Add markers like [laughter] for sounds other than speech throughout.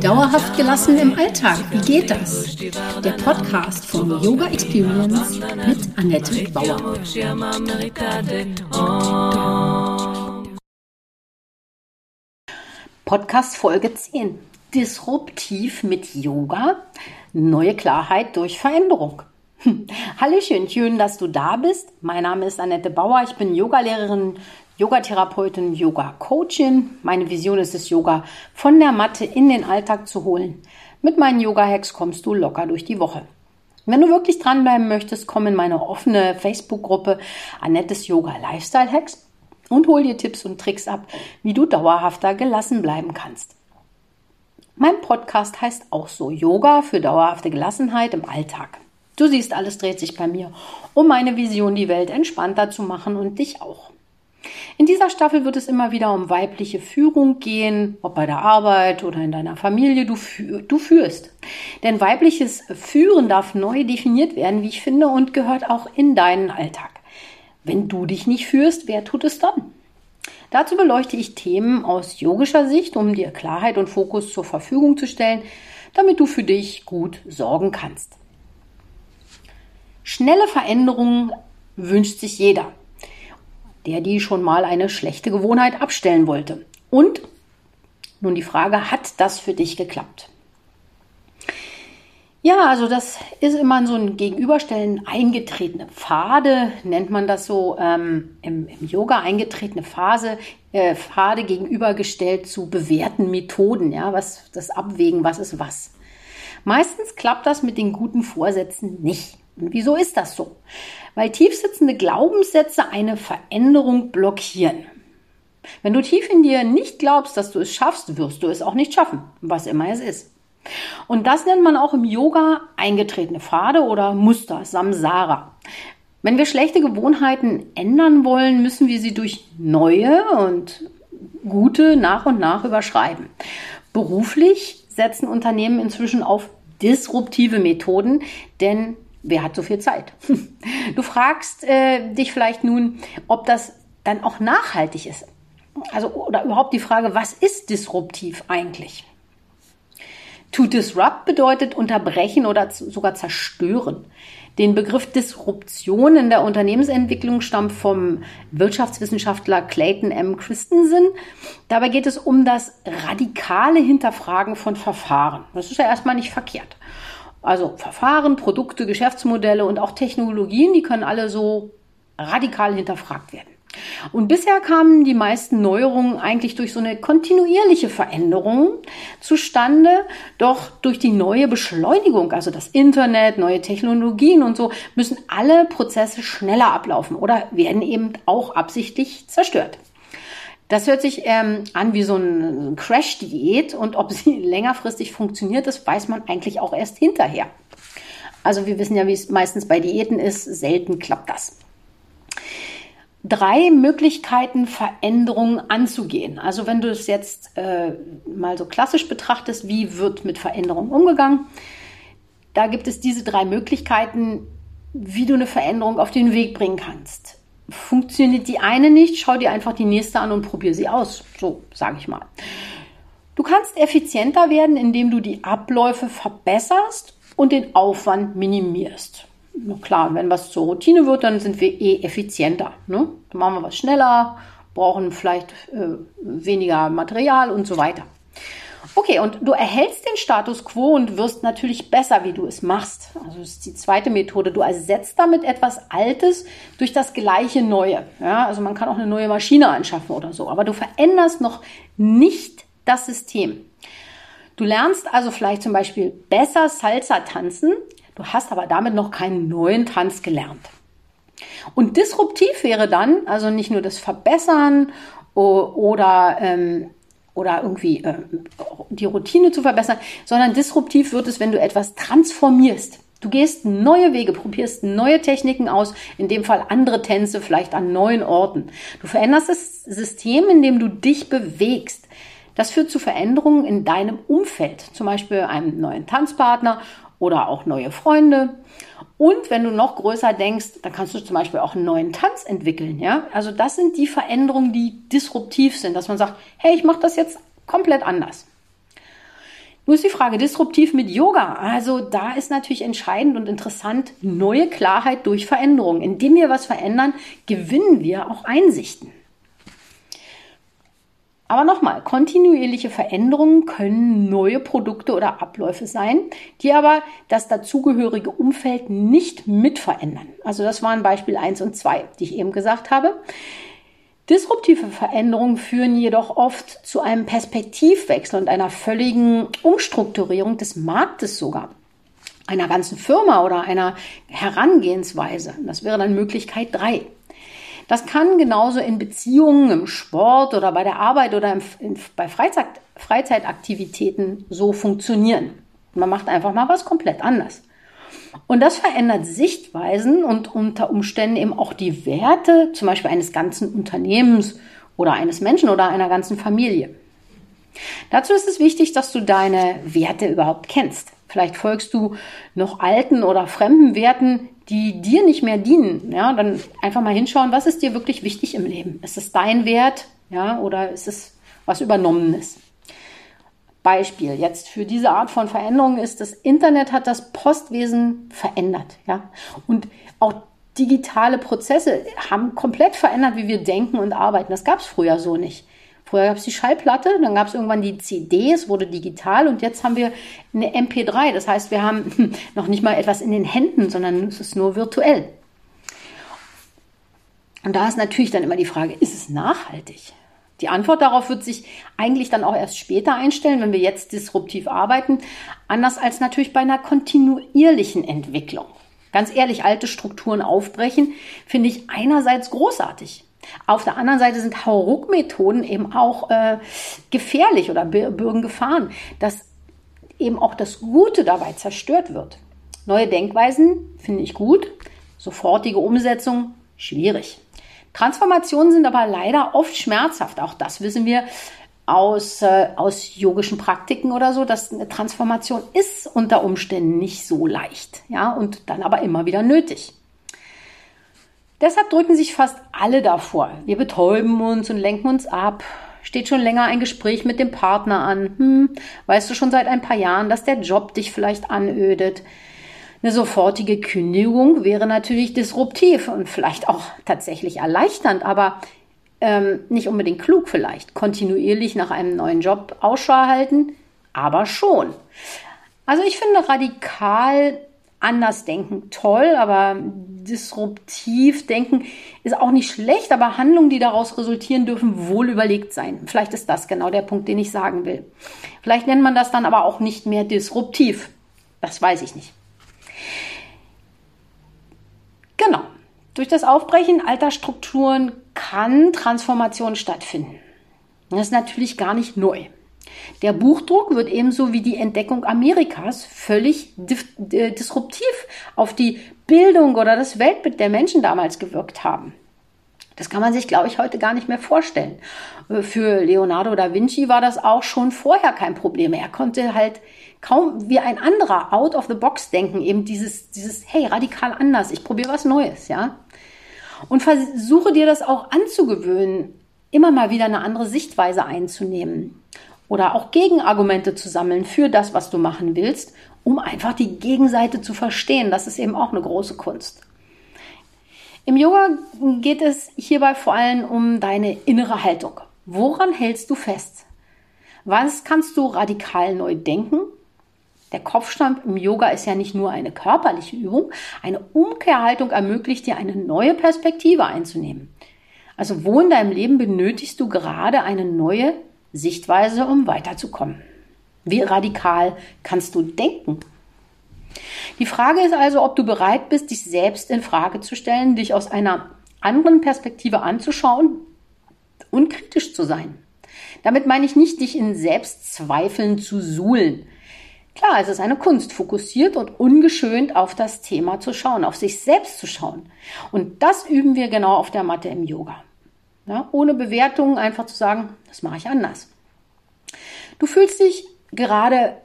Dauerhaft gelassen im Alltag, wie geht das? Der Podcast von Yoga Experience mit Annette Bauer. Podcast Folge 10. Disruptiv mit Yoga. Neue Klarheit durch Veränderung. Hallöchen, schön, dass du da bist. Mein Name ist Annette Bauer. Ich bin Yogalehrerin, Yogatherapeutin, Yoga-Coachin. Meine Vision ist es, Yoga von der Matte in den Alltag zu holen. Mit meinen Yoga-Hacks kommst du locker durch die Woche. Wenn du wirklich dranbleiben möchtest, komm in meine offene Facebook-Gruppe Annettes Yoga Lifestyle Hacks und hol dir Tipps und Tricks ab, wie du dauerhafter gelassen bleiben kannst. Mein Podcast heißt auch so Yoga für dauerhafte Gelassenheit im Alltag. Du siehst, alles dreht sich bei mir um meine Vision, die Welt entspannter zu machen und dich auch. In dieser Staffel wird es immer wieder um weibliche Führung gehen, ob bei der Arbeit oder in deiner Familie du, du führst. Denn weibliches Führen darf neu definiert werden, wie ich finde, und gehört auch in deinen Alltag. Wenn du dich nicht führst, wer tut es dann? Dazu beleuchte ich Themen aus yogischer Sicht, um dir Klarheit und Fokus zur Verfügung zu stellen, damit du für dich gut sorgen kannst. Schnelle Veränderungen wünscht sich jeder der die schon mal eine schlechte Gewohnheit abstellen wollte. Und nun die Frage, hat das für dich geklappt? Ja, also das ist immer so ein Gegenüberstellen, eingetretene Pfade, nennt man das so ähm, im, im, Yoga, eingetretene Phase, äh, Pfade gegenübergestellt zu bewährten Methoden, ja, was das Abwägen, was ist was. Meistens klappt das mit den guten Vorsätzen nicht. Wieso ist das so? Weil tiefsitzende Glaubenssätze eine Veränderung blockieren. Wenn du tief in dir nicht glaubst, dass du es schaffst, wirst du es auch nicht schaffen, was immer es ist. Und das nennt man auch im Yoga eingetretene Pfade oder Muster, Samsara. Wenn wir schlechte Gewohnheiten ändern wollen, müssen wir sie durch neue und gute nach und nach überschreiben. Beruflich setzen Unternehmen inzwischen auf disruptive Methoden, denn wer hat so viel Zeit? [laughs] Du fragst äh, dich vielleicht nun, ob das dann auch nachhaltig ist. Also oder überhaupt die Frage, was ist disruptiv eigentlich? To disrupt bedeutet unterbrechen oder sogar zerstören. Den Begriff Disruption in der Unternehmensentwicklung stammt vom Wirtschaftswissenschaftler Clayton M. Christensen. Dabei geht es um das radikale Hinterfragen von Verfahren. Das ist ja erstmal nicht verkehrt. Also Verfahren, Produkte, Geschäftsmodelle und auch Technologien, die können alle so radikal hinterfragt werden. Und bisher kamen die meisten Neuerungen eigentlich durch so eine kontinuierliche Veränderung zustande. Doch durch die neue Beschleunigung, also das Internet, neue Technologien und so, müssen alle Prozesse schneller ablaufen oder werden eben auch absichtlich zerstört. Das hört sich ähm, an wie so ein Crash-Diät und ob sie [laughs] längerfristig funktioniert, das weiß man eigentlich auch erst hinterher. Also wir wissen ja, wie es meistens bei Diäten ist, selten klappt das. Drei Möglichkeiten, Veränderungen anzugehen. Also wenn du es jetzt äh, mal so klassisch betrachtest, wie wird mit Veränderungen umgegangen? Da gibt es diese drei Möglichkeiten, wie du eine Veränderung auf den Weg bringen kannst funktioniert die eine nicht, schau dir einfach die nächste an und probier sie aus. So sage ich mal. Du kannst effizienter werden, indem du die Abläufe verbesserst und den Aufwand minimierst. Na klar, wenn was zur Routine wird, dann sind wir eh effizienter. Ne? Dann machen wir was schneller, brauchen vielleicht äh, weniger Material und so weiter. Okay, und du erhältst den Status quo und wirst natürlich besser, wie du es machst. Also das ist die zweite Methode. Du ersetzt damit etwas Altes durch das gleiche Neue. Ja, also man kann auch eine neue Maschine anschaffen oder so, aber du veränderst noch nicht das System. Du lernst also vielleicht zum Beispiel besser Salsa tanzen, du hast aber damit noch keinen neuen Tanz gelernt. Und disruptiv wäre dann also nicht nur das Verbessern oder ähm, oder irgendwie äh, die Routine zu verbessern, sondern disruptiv wird es, wenn du etwas transformierst. Du gehst neue Wege, probierst neue Techniken aus, in dem Fall andere Tänze, vielleicht an neuen Orten. Du veränderst das System, in dem du dich bewegst. Das führt zu Veränderungen in deinem Umfeld, zum Beispiel einem neuen Tanzpartner oder auch neue Freunde. Und wenn du noch größer denkst, dann kannst du zum Beispiel auch einen neuen Tanz entwickeln. Ja? Also das sind die Veränderungen, die disruptiv sind, dass man sagt, hey, ich mache das jetzt komplett anders. Nur ist die Frage, disruptiv mit Yoga. Also da ist natürlich entscheidend und interessant neue Klarheit durch Veränderung. Indem wir was verändern, gewinnen wir auch Einsichten. Aber nochmal, kontinuierliche Veränderungen können neue Produkte oder Abläufe sein, die aber das dazugehörige Umfeld nicht mit verändern. Also das waren Beispiel 1 und 2, die ich eben gesagt habe. Disruptive Veränderungen führen jedoch oft zu einem Perspektivwechsel und einer völligen Umstrukturierung des Marktes sogar, einer ganzen Firma oder einer Herangehensweise. Das wäre dann Möglichkeit 3. Das kann genauso in Beziehungen, im Sport oder bei der Arbeit oder im, in, bei Freizeit, Freizeitaktivitäten so funktionieren. Man macht einfach mal was komplett anders. Und das verändert Sichtweisen und unter Umständen eben auch die Werte, zum Beispiel eines ganzen Unternehmens oder eines Menschen oder einer ganzen Familie. Dazu ist es wichtig, dass du deine Werte überhaupt kennst. Vielleicht folgst du noch alten oder fremden Werten, die dir nicht mehr dienen. Ja, dann einfach mal hinschauen, was ist dir wirklich wichtig im Leben? Ist es dein Wert? Ja, oder ist es was Übernommenes? Beispiel jetzt für diese Art von Veränderung ist, das Internet hat das Postwesen verändert. Ja? Und auch digitale Prozesse haben komplett verändert, wie wir denken und arbeiten. Das gab es früher so nicht. Früher gab es die Schallplatte, dann gab es irgendwann die CD, es wurde digital und jetzt haben wir eine MP3. Das heißt, wir haben [laughs] noch nicht mal etwas in den Händen, sondern es ist nur virtuell. Und da ist natürlich dann immer die Frage, ist es nachhaltig? Die Antwort darauf wird sich eigentlich dann auch erst später einstellen, wenn wir jetzt disruptiv arbeiten, anders als natürlich bei einer kontinuierlichen Entwicklung. Ganz ehrlich, alte Strukturen aufbrechen, finde ich einerseits großartig. Auf der anderen Seite sind Hauruck-Methoden eben auch äh, gefährlich oder bürgen Gefahren, dass eben auch das Gute dabei zerstört wird. Neue Denkweisen finde ich gut, sofortige Umsetzung schwierig. Transformationen sind aber leider oft schmerzhaft. Auch das wissen wir aus, äh, aus yogischen Praktiken oder so, dass eine Transformation ist unter Umständen nicht so leicht. Ja, und dann aber immer wieder nötig. Deshalb drücken sich fast alle davor. Wir betäuben uns und lenken uns ab. Steht schon länger ein Gespräch mit dem Partner an. Hm, weißt du schon seit ein paar Jahren, dass der Job dich vielleicht anödet? Eine sofortige Kündigung wäre natürlich disruptiv und vielleicht auch tatsächlich erleichternd, aber ähm, nicht unbedingt klug vielleicht. Kontinuierlich nach einem neuen Job Ausschau halten, aber schon. Also ich finde radikal anders denken toll, aber disruptiv denken ist auch nicht schlecht, aber Handlungen, die daraus resultieren, dürfen wohl überlegt sein. Vielleicht ist das genau der Punkt, den ich sagen will. Vielleicht nennt man das dann aber auch nicht mehr disruptiv. Das weiß ich nicht. Genau. Durch das Aufbrechen alter Strukturen kann Transformation stattfinden. Das ist natürlich gar nicht neu. Der Buchdruck wird ebenso wie die Entdeckung Amerikas völlig äh, disruptiv auf die Bildung oder das Weltbild der Menschen damals gewirkt haben. Das kann man sich, glaube ich, heute gar nicht mehr vorstellen. Äh, für Leonardo da Vinci war das auch schon vorher kein Problem. Er konnte halt kaum wie ein anderer out of the box denken, eben dieses, dieses, hey, radikal anders, ich probiere was Neues, ja. Und versuche dir das auch anzugewöhnen, immer mal wieder eine andere Sichtweise einzunehmen oder auch Gegenargumente zu sammeln für das, was du machen willst, um einfach die Gegenseite zu verstehen. Das ist eben auch eine große Kunst. Im Yoga geht es hierbei vor allem um deine innere Haltung. Woran hältst du fest? Was kannst du radikal neu denken der Kopfstand im Yoga ist ja nicht nur eine körperliche Übung, eine Umkehrhaltung ermöglicht dir eine neue Perspektive einzunehmen. Also wo in deinem Leben benötigst du gerade eine neue Sichtweise, um weiterzukommen? Wie radikal kannst du denken? Die Frage ist also, ob du bereit bist, dich selbst in Frage zu stellen, dich aus einer anderen Perspektive anzuschauen und kritisch zu sein. Damit meine ich nicht, dich in Selbstzweifeln zu suhlen. Klar, es ist eine Kunst, fokussiert und ungeschönt auf das Thema zu schauen, auf sich selbst zu schauen. Und das üben wir genau auf der Matte im Yoga. Ja, ohne Bewertungen einfach zu sagen, das mache ich anders. Du fühlst dich gerade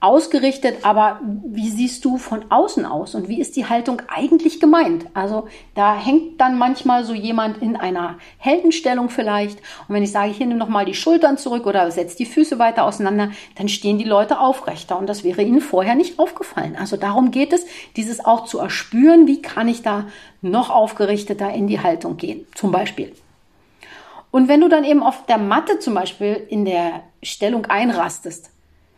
ausgerichtet, aber wie siehst du von außen aus und wie ist die Haltung eigentlich gemeint? Also da hängt dann manchmal so jemand in einer Heldenstellung vielleicht und wenn ich sage, hier nimm noch mal die Schultern zurück oder setz die Füße weiter auseinander, dann stehen die Leute aufrechter und das wäre ihnen vorher nicht aufgefallen. Also darum geht es, dieses auch zu erspüren, wie kann ich da noch aufgerichteter in die Haltung gehen, zum Beispiel. Und wenn du dann eben auf der Matte zum Beispiel in der Stellung einrastest,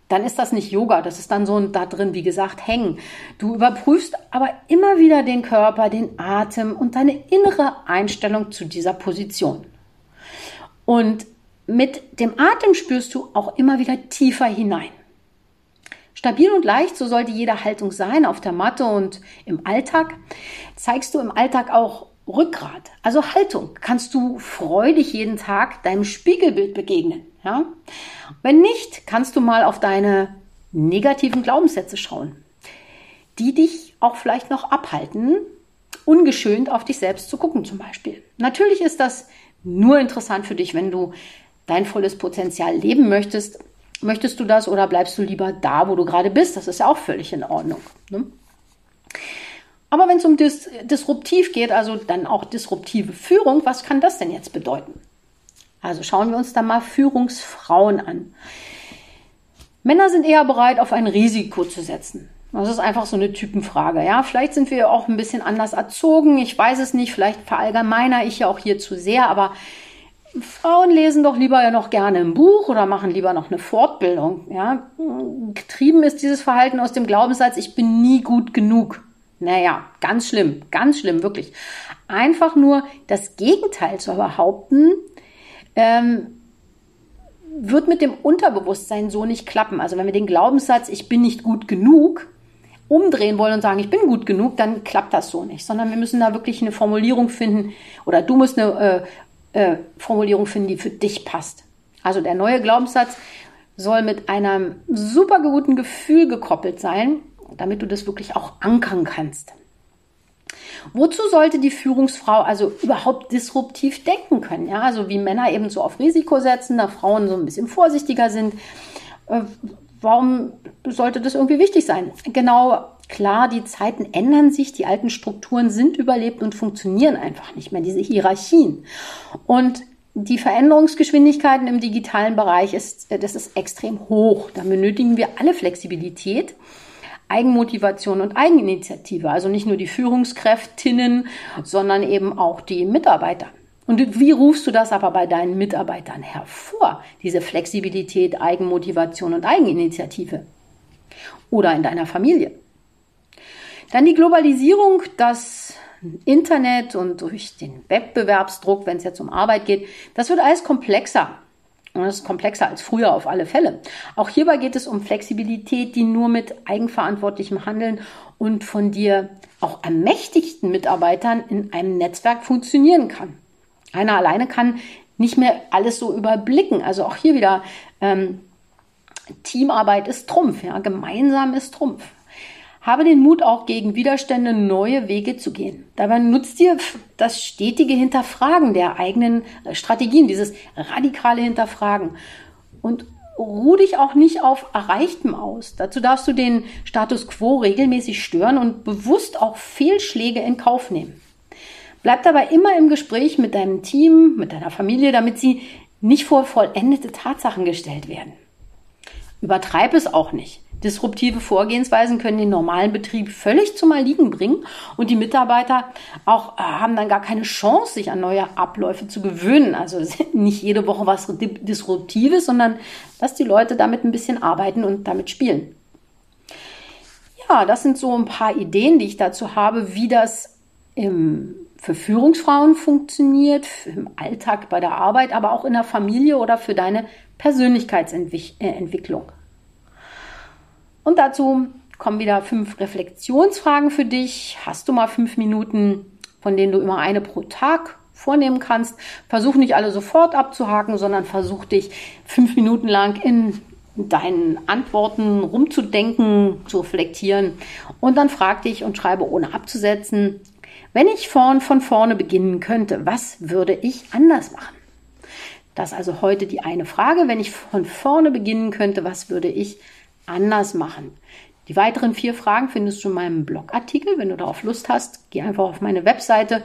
dann ist das nicht Yoga, das ist dann so ein da drin, wie gesagt, hängen. Du überprüfst aber immer wieder den Körper, den Atem und deine innere Einstellung zu dieser Position. Und mit dem Atem spürst du auch immer wieder tiefer hinein. Stabil und leicht, so sollte jede Haltung sein auf der Matte und im Alltag. Zeigst du im Alltag auch Rückgrat, also Haltung. Kannst du freudig jeden Tag deinem Spiegelbild begegnen. Ja? Wenn nicht, kannst du mal auf deine negativen Glaubenssätze schauen, die dich auch vielleicht noch abhalten, ungeschönt auf dich selbst zu gucken zum Beispiel. Natürlich ist das nur interessant für dich, wenn du dein volles Potenzial leben möchtest. Möchtest du das oder bleibst du lieber da, wo du gerade bist? Das ist ja auch völlig in Ordnung. Ne? Aber wenn es um Dis disruptiv geht, also dann auch disruptive Führung, was kann das denn jetzt bedeuten? Also schauen wir uns da mal Führungsfrauen an. Männer sind eher bereit, auf ein Risiko zu setzen. Das ist einfach so eine Typenfrage. Ja, vielleicht sind wir auch ein bisschen anders erzogen. Ich weiß es nicht. Vielleicht verallgemeiner ich ja auch hier zu sehr. Aber Frauen lesen doch lieber ja noch gerne ein Buch oder machen lieber noch eine Fortbildung. Ja, getrieben ist dieses Verhalten aus dem Glaubenssatz, ich bin nie gut genug. Naja, ganz schlimm, ganz schlimm, wirklich. Einfach nur das Gegenteil zu behaupten, ähm, wird mit dem Unterbewusstsein so nicht klappen. Also wenn wir den Glaubenssatz, ich bin nicht gut genug, umdrehen wollen und sagen, ich bin gut genug, dann klappt das so nicht. Sondern wir müssen da wirklich eine Formulierung finden oder du musst eine äh, äh, Formulierung finden, die für dich passt. Also der neue Glaubenssatz soll mit einem super guten Gefühl gekoppelt sein, damit du das wirklich auch ankern kannst. Wozu sollte die Führungsfrau also überhaupt disruptiv denken können? Ja, also wie Männer eben so auf Risiko setzen, da Frauen so ein bisschen vorsichtiger sind. Äh, warum sollte das irgendwie wichtig sein? Genau, klar, die Zeiten ändern sich, die alten Strukturen sind überlebt und funktionieren einfach nicht mehr, diese Hierarchien. Und die Veränderungsgeschwindigkeiten im digitalen Bereich ist, äh, das ist extrem hoch. Da benötigen wir alle Flexibilität. Eigenmotivation und Eigeninitiative. Also nicht nur die Führungskräftinnen, sondern eben auch die Mitarbeiter. Und wie rufst du das aber bei deinen Mitarbeitern hervor? Diese Flexibilität, Eigenmotivation und Eigeninitiative. Oder in deiner Familie. Dann die Globalisierung, das Internet und durch den Wettbewerbsdruck, wenn es jetzt um Arbeit geht, das wird alles komplexer. Das ist komplexer als früher auf alle Fälle. Auch hierbei geht es um Flexibilität, die nur mit eigenverantwortlichem Handeln und von dir auch ermächtigten Mitarbeitern in einem Netzwerk funktionieren kann. Einer alleine kann nicht mehr alles so überblicken. Also auch hier wieder ähm, Teamarbeit ist Trumpf, ja, gemeinsam ist Trumpf. Habe den Mut, auch gegen Widerstände neue Wege zu gehen. Dabei nutzt dir das stetige Hinterfragen der eigenen äh, Strategien, dieses radikale Hinterfragen. Und ruh dich auch nicht auf Erreichtem aus. Dazu darfst du den Status quo regelmäßig stören und bewusst auch Fehlschläge in Kauf nehmen. Bleib dabei immer im Gespräch mit deinem Team, mit deiner Familie, damit sie nicht vor vollendete Tatsachen gestellt werden. Übertreib es auch nicht. Disruptive Vorgehensweisen können den normalen Betrieb völlig zum Erliegen bringen und die Mitarbeiter auch äh, haben dann gar keine Chance, sich an neue Abläufe zu gewöhnen. Also [laughs] nicht jede Woche was Disruptives, sondern dass die Leute damit ein bisschen arbeiten und damit spielen. Ja, das sind so ein paar Ideen, die ich dazu habe, wie das im, für Führungsfrauen funktioniert, im Alltag bei der Arbeit, aber auch in der Familie oder für deine Persönlichkeitsentwicklung. Und dazu kommen wieder fünf Reflexionsfragen für dich. Hast du mal fünf Minuten, von denen du immer eine pro Tag vornehmen kannst? Versuch nicht alle sofort abzuhaken, sondern versuch dich fünf Minuten lang in deinen Antworten rumzudenken, zu reflektieren. Und dann frag dich und schreibe ohne abzusetzen, wenn ich vorn von vorne beginnen könnte, was würde ich anders machen? Das ist also heute die eine Frage. Wenn ich von vorne beginnen könnte, was würde ich anders machen? Die weiteren vier Fragen findest du in meinem Blogartikel. Wenn du darauf Lust hast, geh einfach auf meine Webseite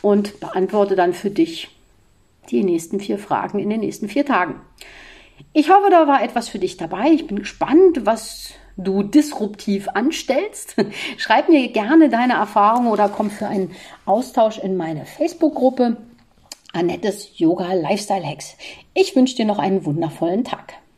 und beantworte dann für dich die nächsten vier Fragen in den nächsten vier Tagen. Ich hoffe, da war etwas für dich dabei. Ich bin gespannt, was du disruptiv anstellst. [laughs] Schreib mir gerne deine Erfahrungen oder komm für einen Austausch in meine Facebook-Gruppe Annettes Yoga Lifestyle Hacks. Ich wünsche dir noch einen wundervollen Tag.